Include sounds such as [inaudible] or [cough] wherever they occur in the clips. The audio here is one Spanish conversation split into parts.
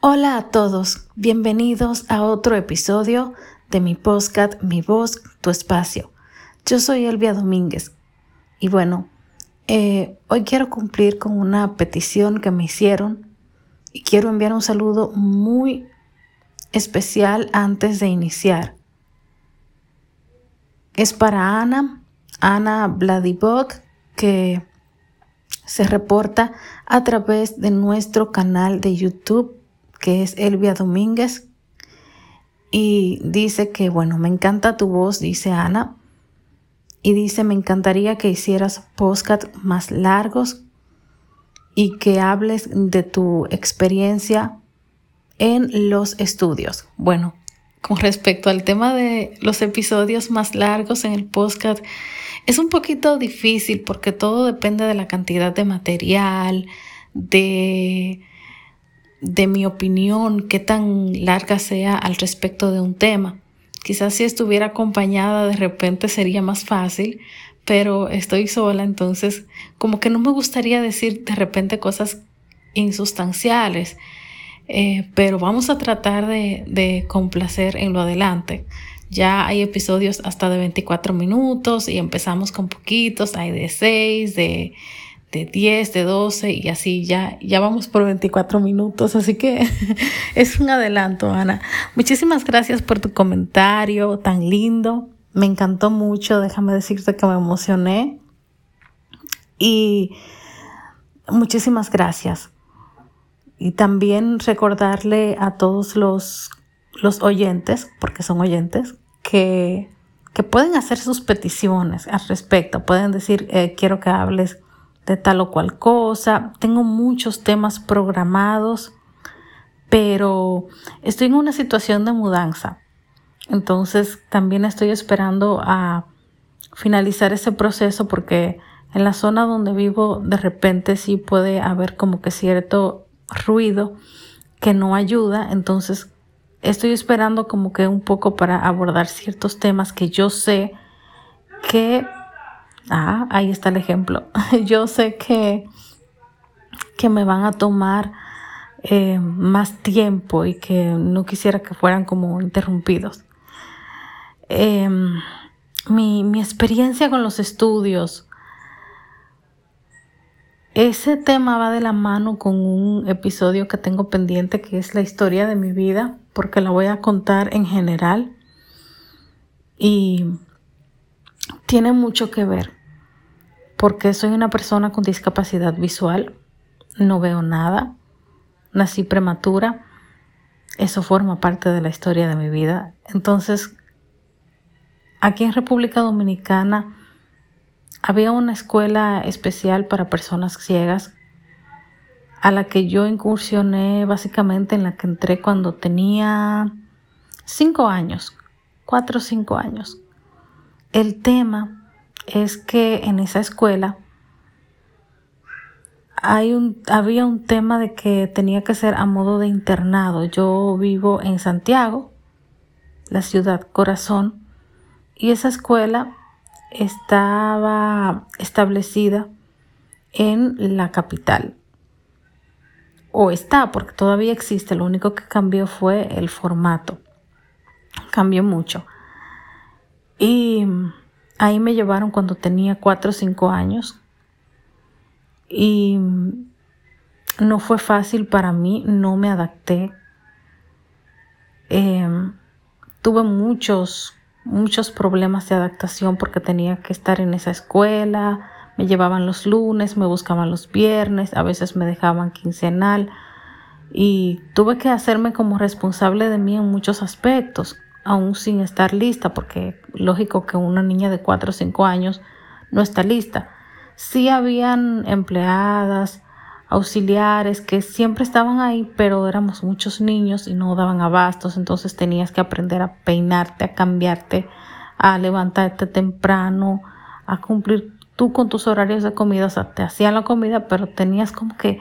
Hola a todos, bienvenidos a otro episodio de mi podcast Mi voz, tu espacio. Yo soy Elvia Domínguez y bueno, eh, hoy quiero cumplir con una petición que me hicieron y quiero enviar un saludo muy especial antes de iniciar. Es para Ana, Ana Vladivok, que se reporta a través de nuestro canal de YouTube que es Elvia Domínguez. Y dice que, bueno, me encanta tu voz, dice Ana. Y dice, me encantaría que hicieras podcast más largos y que hables de tu experiencia en los estudios. Bueno, con respecto al tema de los episodios más largos en el podcast, es un poquito difícil porque todo depende de la cantidad de material, de de mi opinión, qué tan larga sea al respecto de un tema. Quizás si estuviera acompañada de repente sería más fácil, pero estoy sola, entonces como que no me gustaría decir de repente cosas insustanciales, eh, pero vamos a tratar de, de complacer en lo adelante. Ya hay episodios hasta de 24 minutos y empezamos con poquitos, hay de 6, de de 10, de 12 y así ya, ya vamos por 24 minutos, así que [laughs] es un adelanto, Ana. Muchísimas gracias por tu comentario tan lindo, me encantó mucho, déjame decirte que me emocioné y muchísimas gracias. Y también recordarle a todos los, los oyentes, porque son oyentes, que, que pueden hacer sus peticiones al respecto. Pueden decir, eh, quiero que hables de tal o cual cosa. Tengo muchos temas programados, pero estoy en una situación de mudanza. Entonces también estoy esperando a finalizar ese proceso porque en la zona donde vivo de repente sí puede haber como que cierto ruido que no ayuda. Entonces estoy esperando como que un poco para abordar ciertos temas que yo sé que Ah, ahí está el ejemplo. [laughs] Yo sé que, que me van a tomar eh, más tiempo y que no quisiera que fueran como interrumpidos. Em, mi, mi experiencia con los estudios, ese tema va de la mano con un episodio que tengo pendiente que es la historia de mi vida, porque la voy a contar en general y tiene mucho que ver porque soy una persona con discapacidad visual, no veo nada, nací prematura, eso forma parte de la historia de mi vida. Entonces, aquí en República Dominicana había una escuela especial para personas ciegas a la que yo incursioné básicamente en la que entré cuando tenía cinco años, cuatro o cinco años. El tema es que en esa escuela hay un, había un tema de que tenía que ser a modo de internado. Yo vivo en Santiago, la ciudad corazón, y esa escuela estaba establecida en la capital. O está, porque todavía existe, lo único que cambió fue el formato. Cambió mucho. Y Ahí me llevaron cuando tenía cuatro o cinco años. Y no fue fácil para mí, no me adapté. Em, tuve muchos, muchos problemas de adaptación porque tenía que estar en esa escuela, me llevaban los lunes, me buscaban los viernes, a veces me dejaban quincenal. Y tuve que hacerme como responsable de mí en muchos aspectos aún sin estar lista, porque lógico que una niña de 4 o 5 años no está lista. Sí habían empleadas, auxiliares que siempre estaban ahí, pero éramos muchos niños y no daban abastos, entonces tenías que aprender a peinarte, a cambiarte, a levantarte temprano, a cumplir tú con tus horarios de comida, o sea, te hacían la comida, pero tenías como que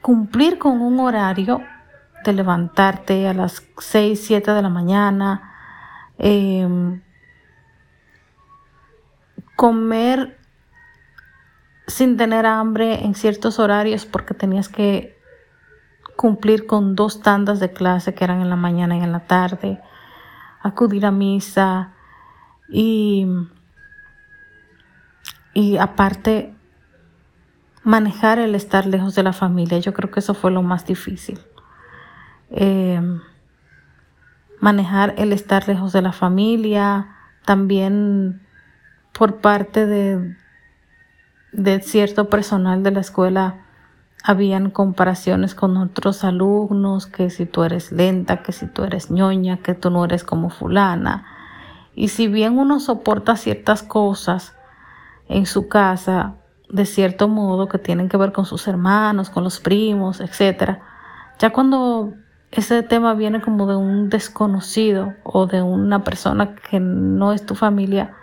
cumplir con un horario de levantarte a las 6, 7 de la mañana, em, comer sin tener hambre en ciertos horarios porque tenías que cumplir con dos tandas de clase que eran en la mañana y en la tarde, acudir a misa y, y aparte manejar el estar lejos de la familia. Yo creo que eso fue lo más difícil. Eh, manejar el estar lejos de la familia, también por parte de, de cierto personal de la escuela habían comparaciones con otros alumnos, que si tú eres lenta, que si tú eres ñoña, que tú no eres como fulana. Y si bien uno soporta ciertas cosas en su casa, de cierto modo, que tienen que ver con sus hermanos, con los primos, etc., ya cuando ese tema viene como de un desconocido o de una persona que no es tu familia,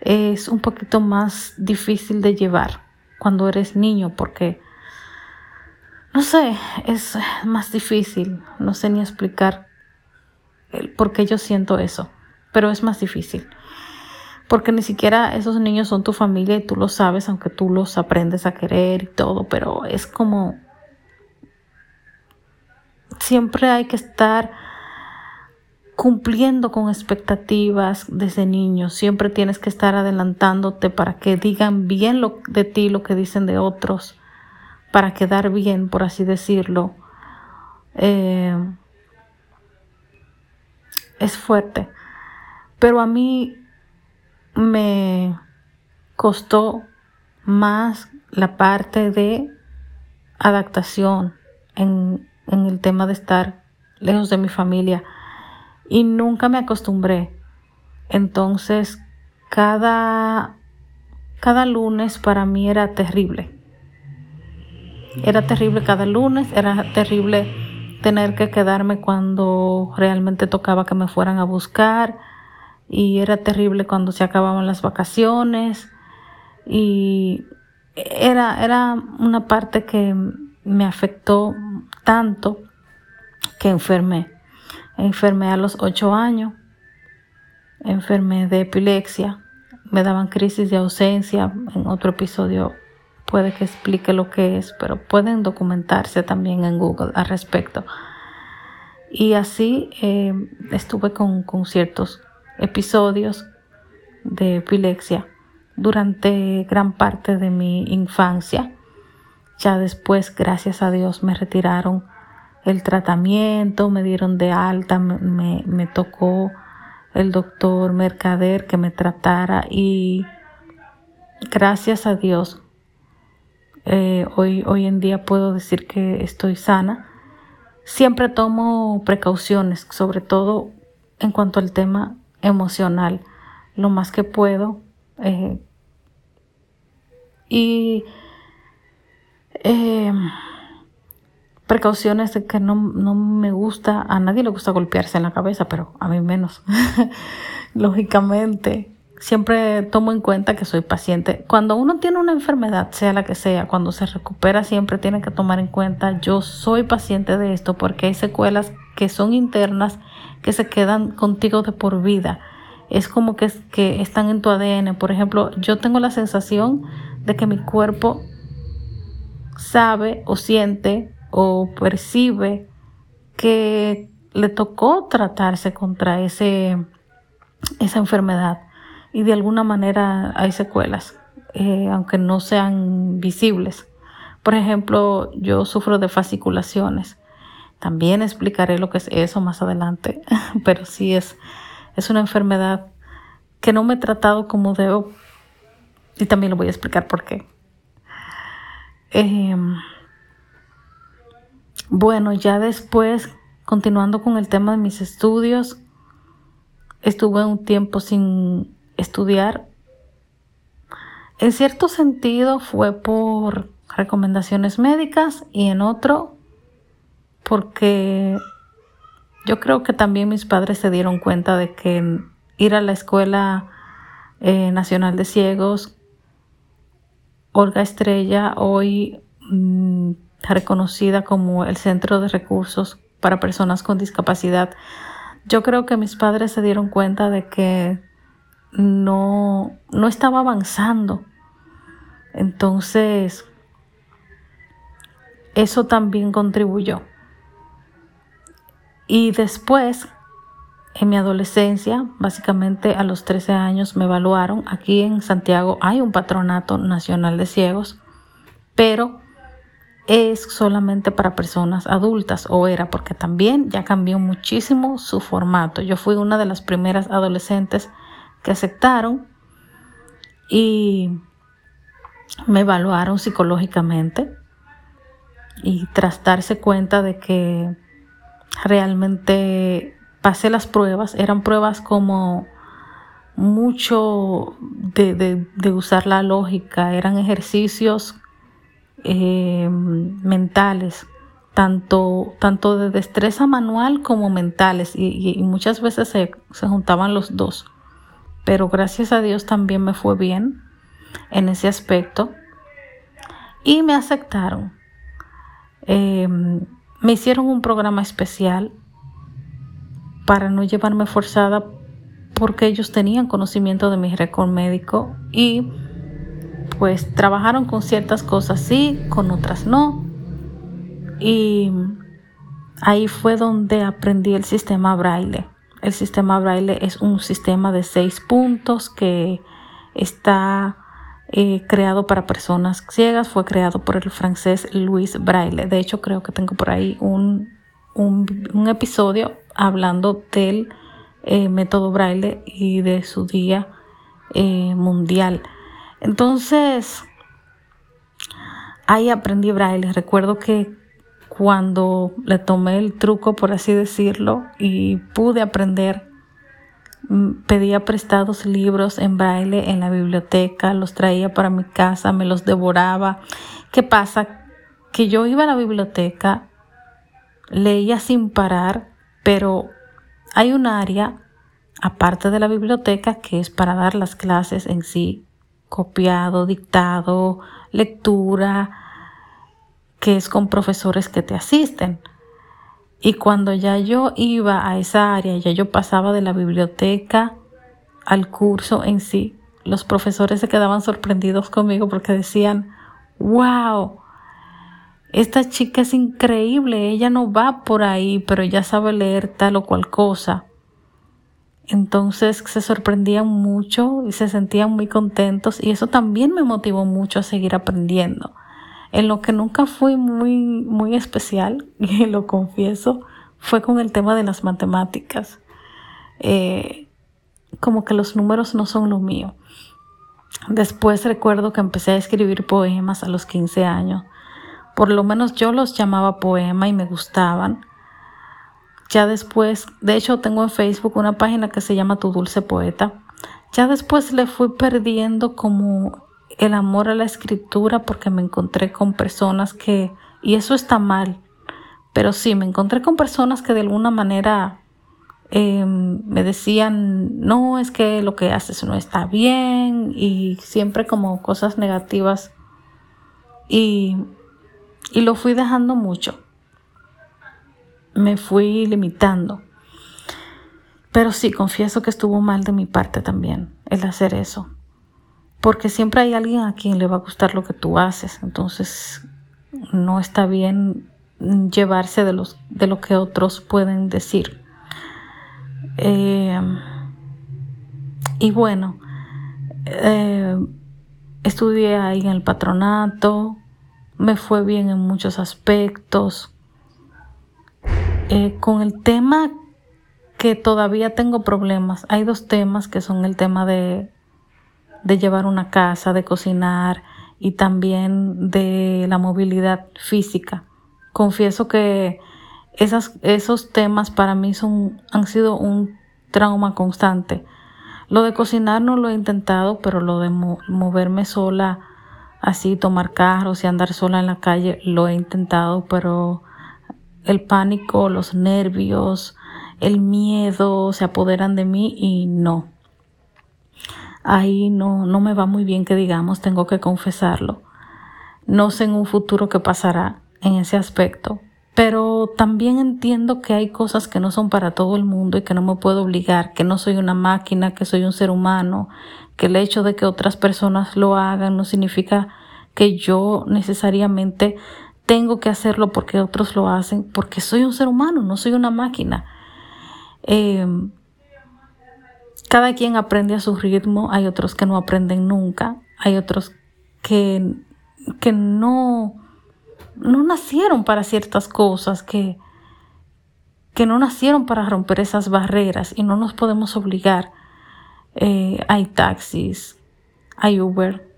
es un poquito más difícil de llevar cuando eres niño porque no sé, es más difícil, no sé ni explicar por qué yo siento eso, pero es más difícil. Porque ni siquiera esos niños son tu familia y tú lo sabes, aunque tú los aprendes a querer y todo, pero es como... Siempre hay que estar cumpliendo con expectativas desde niño. Siempre tienes que estar adelantándote para que digan bien lo de ti, lo que dicen de otros para quedar bien, por así decirlo, eh, es fuerte. Pero a mí me costó más la parte de adaptación en, en, el tema de estar lejos de mi familia y nunca me acostumbré. Entonces, cada, cada lunes para mí era terrible. Era terrible cada lunes, era terrible tener que quedarme cuando realmente tocaba que me fueran a buscar y era terrible cuando se acababan las vacaciones y era, era una parte que me afectó tanto que enfermé. Enfermé a los ocho años, enfermé de epilepsia, me daban crisis de ausencia, en otro episodio puede que explique lo que es, pero pueden documentarse también en Google al respecto. Y así eh, estuve con, con ciertos episodios de epilepsia durante gran parte de mi infancia. Ya después, gracias a Dios, me retiraron el tratamiento, me dieron de alta, me, me, tocó el doctor Mercader que me tratara y gracias a Dios eh, hoy, hoy en día puedo decir que estoy sana. Siempre tomo precauciones, sobre todo en cuanto al tema emocional, lo más que puedo. Eh, y eh, precauciones de que no, no, me gusta, a nadie le gusta golpearse en la cabeza, pero a mí menos. [laughs] Lógicamente, siempre tomo en cuenta que soy paciente. Cuando uno tiene una enfermedad, sea la que sea, cuando se recupera, siempre tiene que tomar en cuenta, yo soy paciente de esto porque hay secuelas que son internas que se quedan contigo de por vida. Es como que, que están en tu ADN. Por ejemplo, yo tengo la sensación de que mi cuerpo sabe o siente o percibe que le tocó tratarse contra ese, esa enfermedad y de alguna manera hay secuelas, eh, aunque no sean visibles. Por ejemplo, yo sufro de fasciculaciones. También explicaré lo que es eso más adelante, [laughs] pero sí es, es una enfermedad que no me he tratado como debo y también lo voy a explicar por qué. Em, bueno, ya después, continuando con el tema de mis estudios, estuve un tiempo sin estudiar, en cierto sentido fue por recomendaciones médicas y en otro porque yo creo que también mis padres se dieron cuenta de que ir a la Escuela eh, Nacional de Ciegos, Olga Estrella, hoy mm, reconocida como el Centro de Recursos para Personas con Discapacidad, yo creo que mis padres se dieron cuenta de que no, no estaba avanzando. Entonces, eso también contribuyó. Y después, en mi adolescencia, básicamente a los 13 años me evaluaron. Aquí en Santiago hay un patronato nacional de ciegos, pero es solamente para personas adultas o era porque también ya cambió muchísimo su formato. Yo fui una de las primeras adolescentes que aceptaron y me evaluaron psicológicamente y tras darse cuenta de que realmente pasé las pruebas, eran pruebas como mucho de, usar la lógica, eran ejercicios eh, mentales, tanto, tanto de destreza manual como mentales, y, muchas veces se, juntaban los dos. Pero gracias a Dios también me fue bien en ese aspecto y me aceptaron. Em, me hicieron un programa especial para no llevarme forzada porque ellos tenían conocimiento de mi récord médico y pues trabajaron con ciertas cosas sí, con otras no. Y ahí fue donde aprendí el sistema braille. El sistema braille es un sistema de seis puntos que está eh, creado para personas ciegas. Fue creado por el francés Louis Braille. De hecho, creo que tengo por ahí un, un, episodio hablando del eh, método Braille y de su día eh, mundial. Entonces, ahí aprendí braille. Recuerdo que cuando le tomé el truco, por así decirlo, y pude aprender, mm, pedía prestados libros en braille en la biblioteca, los traía para mi casa, me los devoraba. ¿Qué pasa? Que yo iba a la biblioteca, leía sin parar, pero hay un área aparte de la biblioteca que es para dar las clases en sí copiado, dictado, lectura, que es con profesores que te asisten. Y cuando ya yo iba a esa área, ya yo pasaba de la biblioteca al curso en sí, los profesores se quedaban sorprendidos conmigo porque decían, wow, esta chica es increíble, ella no va por ahí, pero ya sabe leer tal o cual cosa. Entonces se sorprendían mucho y se sentían muy contentos y eso también me motivó mucho a seguir aprendiendo. En lo que nunca fui muy, muy especial, [laughs] y lo confieso, fue con el tema de las matemáticas. Eh, como que los números no son lo mío. Después recuerdo que empecé a escribir poemas a los 15 años. Por lo menos yo los llamaba poema y me gustaban. Ya después, de hecho tengo en Facebook una página que se llama Tu Dulce Poeta. Ya después le fui perdiendo como el amor a la escritura porque me encontré con personas que, y eso está mal, pero sí, me encontré con personas que de alguna manera em, me decían, no, es que lo que haces no está bien y siempre como cosas negativas. Y, y lo fui dejando mucho me fui limitando. Pero sí, confieso que estuvo mal de mi parte también el hacer eso. Porque siempre hay alguien a quien le va a gustar lo que tú haces. Entonces, no está bien llevarse de, los, de lo que otros pueden decir. Eh, y bueno, eh, estudié ahí en el patronato, me fue bien en muchos aspectos. Eh, con el tema que todavía tengo problemas, hay dos temas que son el tema de, de llevar una casa, de cocinar y también de la movilidad física. Confieso que esos temas para mí son, han sido un trauma constante. Lo de cocinar no lo he intentado, pero lo de moverme sola, así tomar carros y andar sola en la calle, lo he intentado, pero el pánico, los nervios, el miedo se apoderan de mí y no. Ahí no, no me va muy bien que digamos, tengo que confesarlo. No sé en un futuro qué pasará en ese aspecto, pero también entiendo que hay cosas que no son para todo el mundo y que no me puedo obligar, que no soy una máquina, que soy un ser humano, que el hecho de que otras personas lo hagan no significa que yo necesariamente tengo que hacerlo porque otros lo hacen, porque soy un ser humano, no soy una máquina. Em, cada quien aprende a su ritmo, hay otros que no aprenden nunca, hay otros que, que no, no nacieron para ciertas cosas, que, que no nacieron para romper esas barreras y no nos podemos obligar. Eh, hay taxis, hay Uber,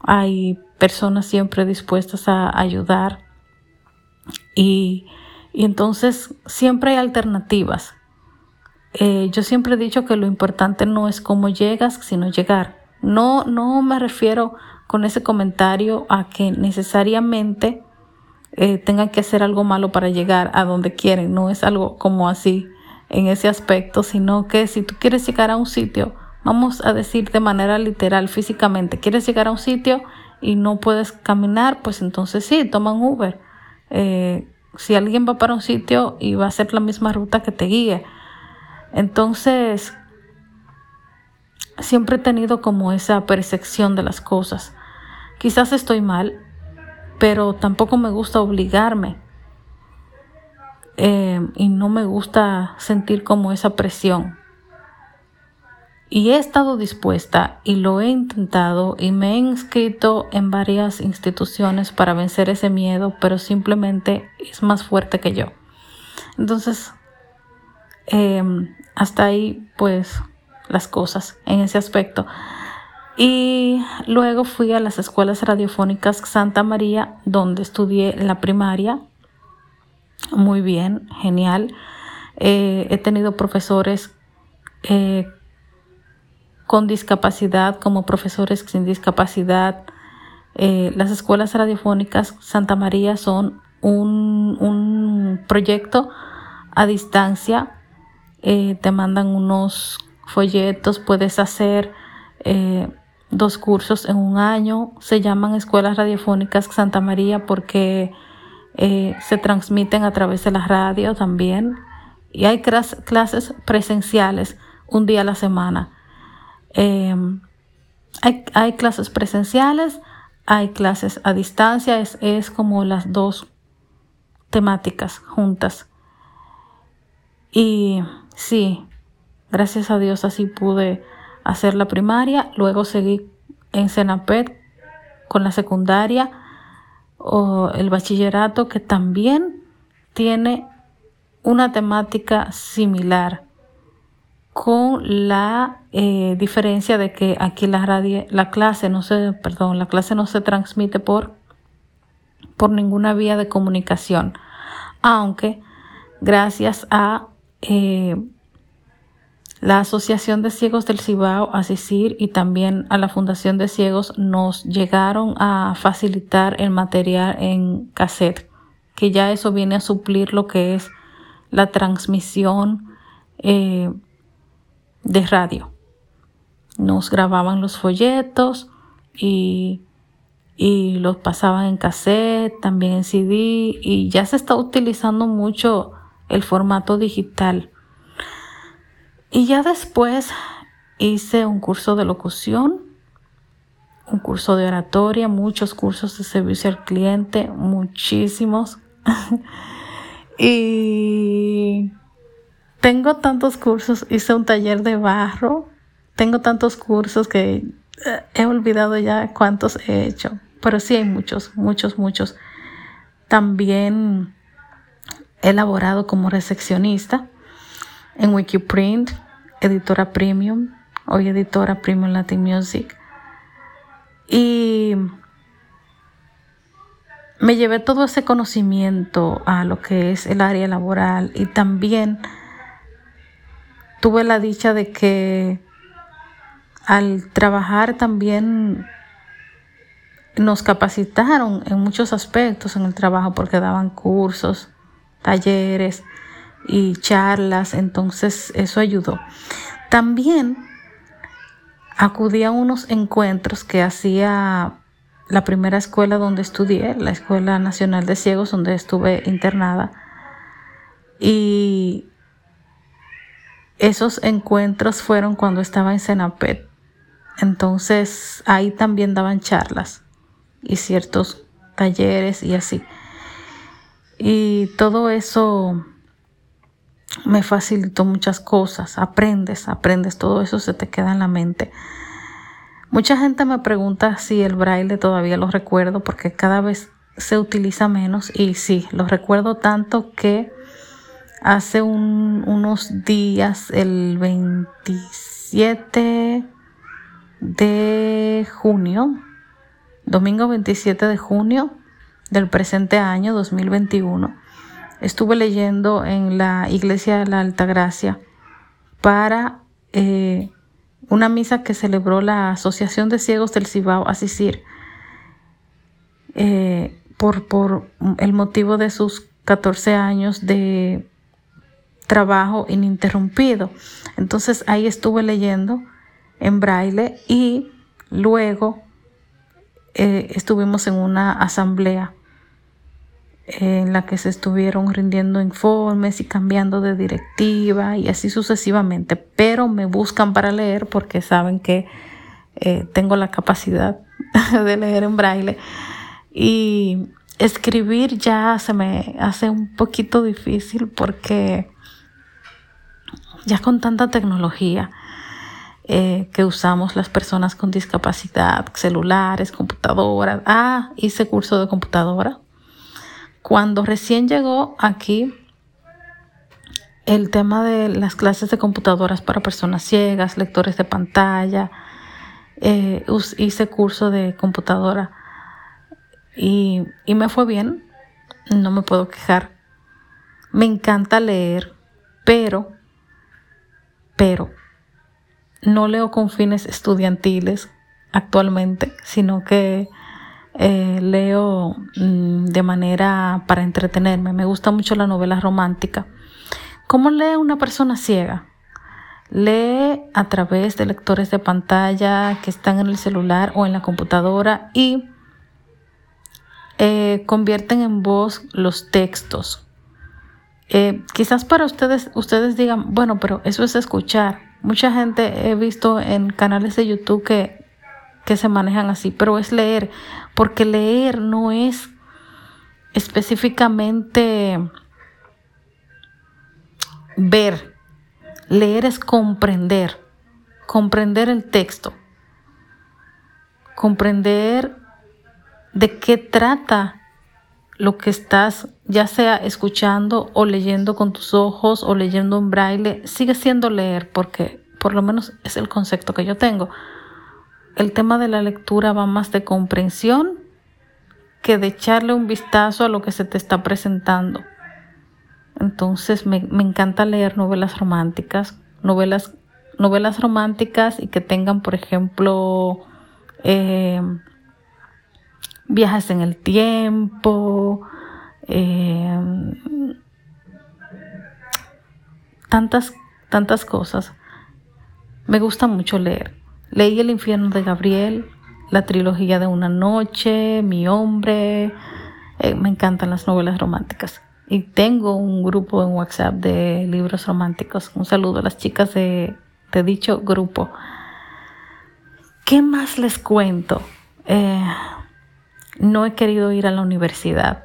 hay personas siempre dispuestas a ayudar y, entonces siempre hay alternativas. Eh, yo siempre he dicho que lo importante no es cómo llegas, sino llegar. No, no me refiero con ese comentario a que necesariamente eh, tengan que hacer algo malo para llegar a donde quieren. No es algo como así en ese aspecto, sino que si tú quieres llegar a un sitio, vamos a decir de manera literal, físicamente, quieres llegar a un sitio y no puedes caminar, pues entonces sí, toma un Uber. Eh, si alguien va para un sitio y va a hacer la misma ruta que te guíe. Entonces, siempre he tenido como esa percepción de las cosas. Quizás estoy mal, pero tampoco me gusta obligarme. Eh, y no me gusta sentir como esa presión. Y he estado dispuesta y lo he intentado y me he inscrito en varias instituciones para vencer ese miedo, pero simplemente es más fuerte que yo. Entonces, em, hasta ahí pues las cosas en ese aspecto. Y luego fui a las escuelas radiofónicas Santa María, donde estudié la primaria. Muy bien, genial. Eh, he tenido profesores eh, con discapacidad como profesores sin discapacidad. Eh, las escuelas radiofónicas Santa María son un, proyecto a distancia. te mandan unos folletos, puedes hacer dos cursos en un año. Se llaman Escuelas Radiofónicas Santa María porque eh, se transmiten a través de la radio también. Y hay clases presenciales un día a la semana. Em, hay, clases presenciales, hay clases a distancia, es, es como las dos temáticas juntas. Y sí, gracias a Dios así pude hacer la primaria, luego seguí en Senapet con la secundaria o el bachillerato que también tiene una temática similar con la eh, diferencia de que aquí la radio, la clase no se, perdón, la clase no se transmite por, por ninguna vía de comunicación, aunque gracias a eh, la Asociación de Ciegos del Cibao, Asisir y también a la Fundación de Ciegos nos llegaron a facilitar el material en cassette, que ya eso viene a suplir lo que es la transmisión eh, de radio. Nos grababan los folletos y, y los pasaban en cassette, también en CD y ya se está utilizando mucho el formato digital y ya después hice un curso de locución, un curso de oratoria, muchos cursos de servicio al cliente, muchísimos. [laughs] y tengo tantos cursos, hice un taller de barro, tengo tantos cursos que eh, he olvidado ya cuántos he hecho, pero sí hay muchos, muchos, muchos. También he elaborado como recepcionista en Wikiprint, editora premium, hoy editora premium Latin Music. Y me llevé todo ese conocimiento a lo que es el área laboral y también tuve la dicha de que al trabajar también nos capacitaron en muchos aspectos en el trabajo porque daban cursos, talleres, y charlas, entonces eso ayudó. También acudí a unos encuentros que hacía la primera escuela donde estudié, la Escuela Nacional de Ciegos, donde estuve internada. Y esos encuentros fueron cuando estaba en Senapet. Entonces ahí también daban charlas y ciertos talleres y así. Y todo eso me facilitó muchas cosas. Aprendes, aprendes, todo eso se te queda en la mente. Mucha gente me pregunta si el braille todavía lo recuerdo porque cada vez se utiliza menos y sí, lo recuerdo tanto que hace unos días, el 27 de junio, domingo 27 de junio del presente año 2021, estuve leyendo en la Iglesia de la Alta Gracia para eh, una misa que celebró la Asociación de Ciegos del Cibao Asisir eh, por, por el motivo de sus 14 años de trabajo ininterrumpido. Entonces ahí estuve leyendo en braille y luego eh, estuvimos en una asamblea en la que se estuvieron rindiendo informes y cambiando de directiva y así sucesivamente, pero me buscan para leer porque saben que eh, tengo la capacidad [laughs] de leer en braille y escribir ya se me hace un poquito difícil porque ya con tanta tecnología eh, que usamos las personas con discapacidad, celulares, computadoras, ah, hice curso de computadora. Cuando recién llegó aquí el tema de las clases de computadoras para personas ciegas, lectores de pantalla, eh, hice curso de computadora. Y, y me fue bien, no me puedo quejar. Me encanta leer, pero, pero, no leo con fines estudiantiles actualmente, sino que eh, leo mm, de manera para entretenerme. Me gusta mucho la novela romántica. ¿Cómo lee una persona ciega? Lee a través de lectores de pantalla que están en el celular o en la computadora y eh, convierten en voz los textos. Eh, quizás para ustedes, ustedes digan, bueno, pero eso es escuchar. Mucha gente he visto en canales de YouTube que que se manejan así, pero es leer, porque leer no es específicamente ver, leer es comprender, comprender el texto, comprender de qué trata lo que estás ya sea escuchando o leyendo con tus ojos o leyendo en braille, sigue siendo leer porque por lo menos es el concepto que yo tengo el tema de la lectura va más de comprensión que de echarle un vistazo a lo que se te está presentando. Entonces me, encanta leer novelas románticas, novelas, novelas románticas y que tengan, por ejemplo, eh, viajes en el tiempo, eh, tantas, tantas cosas. Me gusta mucho leer. Leí El infierno de Gabriel, la trilogía de Una noche, Mi hombre. Eh, me encantan las novelas románticas. Y tengo un grupo en WhatsApp de libros románticos. Un saludo a las chicas de, dicho grupo. ¿Qué más les cuento? Eh, no he querido ir a la universidad.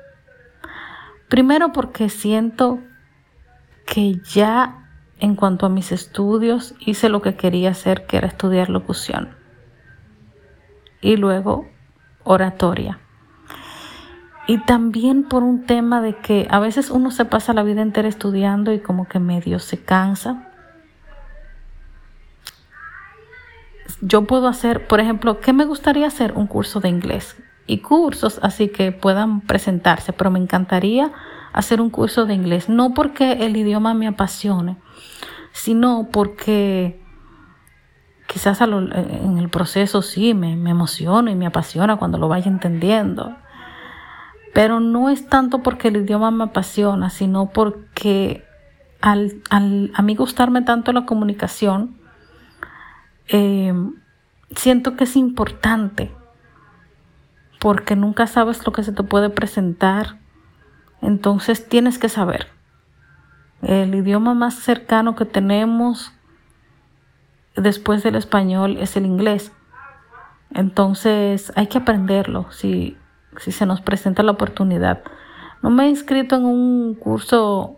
Primero porque siento que ya en cuanto a mis estudios, hice lo que quería hacer, que era estudiar locución. Y luego oratoria. Y también por un tema de que a veces uno se pasa la vida entera estudiando y como que medio se cansa. Yo puedo hacer, por ejemplo, ¿qué me gustaría hacer? Un curso de inglés. Y cursos así que puedan presentarse, pero me encantaría hacer un curso de inglés. No porque el idioma me apasione, sino porque quizás en el proceso sí me, me emociono y me apasiona cuando lo vaya entendiendo. Pero no es tanto porque el idioma me apasiona, sino porque al, a mí gustarme tanto la comunicación, eh, siento que es importante, porque nunca sabes lo que se te puede presentar, entonces tienes que saber. El idioma más cercano que tenemos después del español es el inglés. Entonces hay que aprenderlo si, si se nos presenta la oportunidad. No me he inscrito en un curso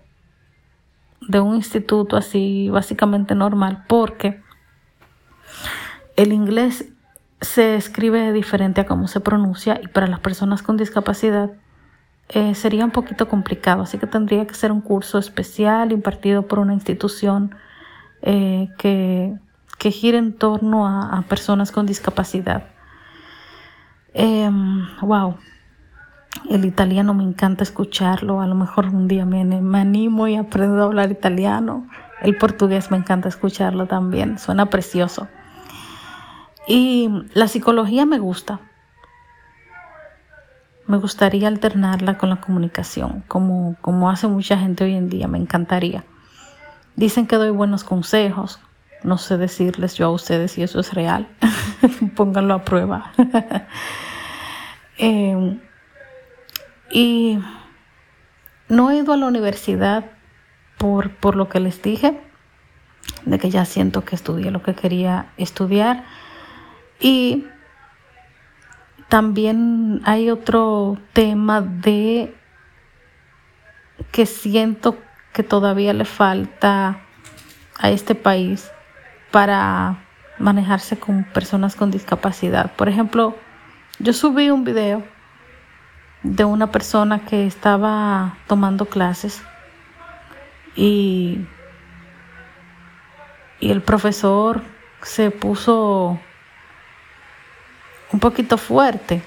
de un instituto así básicamente normal porque el inglés se escribe diferente a cómo se pronuncia y para las personas con discapacidad eh, sería un poquito complicado, así que tendría que ser un curso especial impartido por una institución eh, que, que, gire en torno a, personas con discapacidad. wow, em, el italiano me encanta escucharlo, a lo mejor un día me, me animo y aprendo a hablar italiano. El portugués me encanta escucharlo también, suena precioso. Y la psicología me gusta, me gustaría alternarla con la comunicación, como, como hace mucha gente hoy en día, me encantaría. Dicen que doy buenos consejos, no sé decirles yo a ustedes si eso es real, [laughs] pónganlo a prueba. [laughs] Em, y no he ido a la universidad por, por lo que les dije, de que ya siento que estudié lo que quería estudiar. Y también hay otro tema de que siento que todavía le falta a este país para manejarse con personas con discapacidad. Por ejemplo, yo subí un video de una persona que estaba tomando clases y, y el profesor se puso un poquito fuerte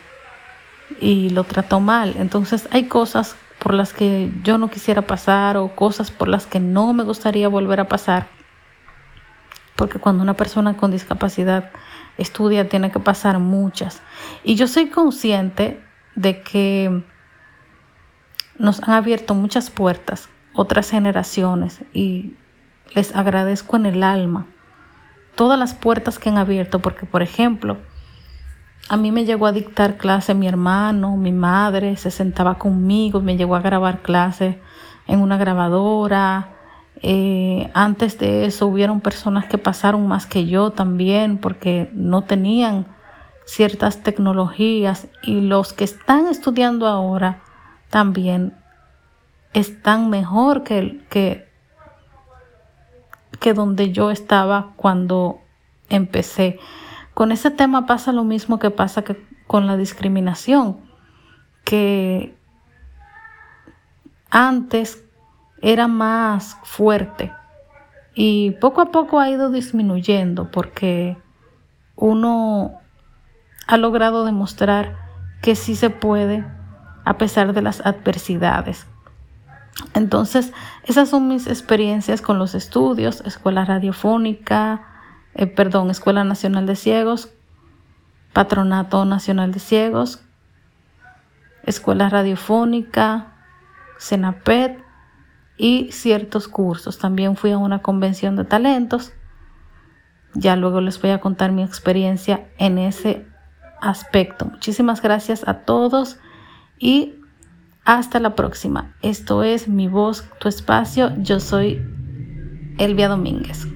y lo trató mal. Entonces hay cosas por las que yo no quisiera pasar o cosas por las que no me gustaría volver a pasar. Porque cuando una persona con discapacidad estudia tiene que pasar muchas. Y yo soy consciente de que nos han abierto muchas puertas, otras generaciones, y les agradezco en el alma todas las puertas que han abierto, porque por ejemplo, a mí me llegó a dictar clase mi hermano, mi madre, se sentaba conmigo, me llegó a grabar clase en una grabadora. Eh, antes de eso hubieron personas que pasaron más que yo también porque no tenían ciertas tecnologías y los que están estudiando ahora también están mejor que, que, que donde yo estaba cuando empecé. Con ese tema pasa lo mismo que pasa que con la discriminación, que antes era más fuerte y poco a poco ha ido disminuyendo porque uno ha logrado demostrar que sí se puede a pesar de las adversidades. Entonces, esas son mis experiencias con los estudios, escuela radiofónica, eh, perdón, Escuela Nacional de Ciegos, Patronato Nacional de Ciegos, Escuela Radiofónica, CENAPET y ciertos cursos. También fui a una convención de talentos. Ya luego les voy a contar mi experiencia en ese aspecto. Muchísimas gracias a todos y hasta la próxima. Esto es Mi Voz, Tu Espacio. Yo soy Elvia Domínguez.